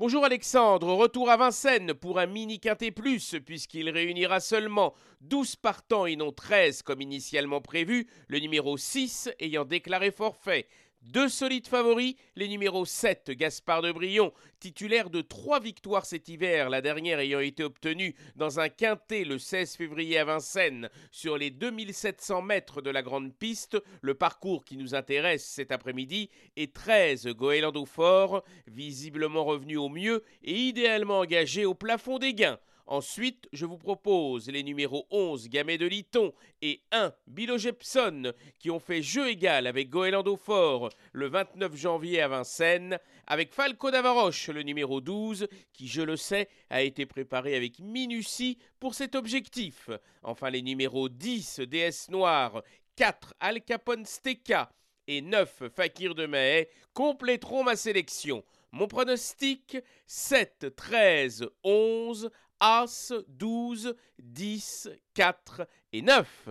Bonjour Alexandre, retour à Vincennes pour un mini quintet plus puisqu'il réunira seulement 12 partants et non 13 comme initialement prévu, le numéro 6 ayant déclaré forfait. Deux solides favoris, les numéros 7, Gaspard de Brion, titulaire de trois victoires cet hiver, la dernière ayant été obtenue dans un quintet le 16 février à Vincennes sur les 2700 mètres de la grande piste, le parcours qui nous intéresse cet après-midi, et 13, Goélando Fort, visiblement revenu au mieux et idéalement engagé au plafond des gains. Ensuite, je vous propose les numéros 11 Gamet de Liton et 1 Bilo Jepson qui ont fait jeu égal avec Goélando Fort le 29 janvier à Vincennes, avec Falco d'Avaroche le numéro 12 qui, je le sais, a été préparé avec minutie pour cet objectif. Enfin, les numéros 10 DS Noir, 4 Al Capone Steka et 9 Fakir de Mahé compléteront ma sélection. Mon pronostic 7, 13, 11 As, 12, 10, 4 et 9.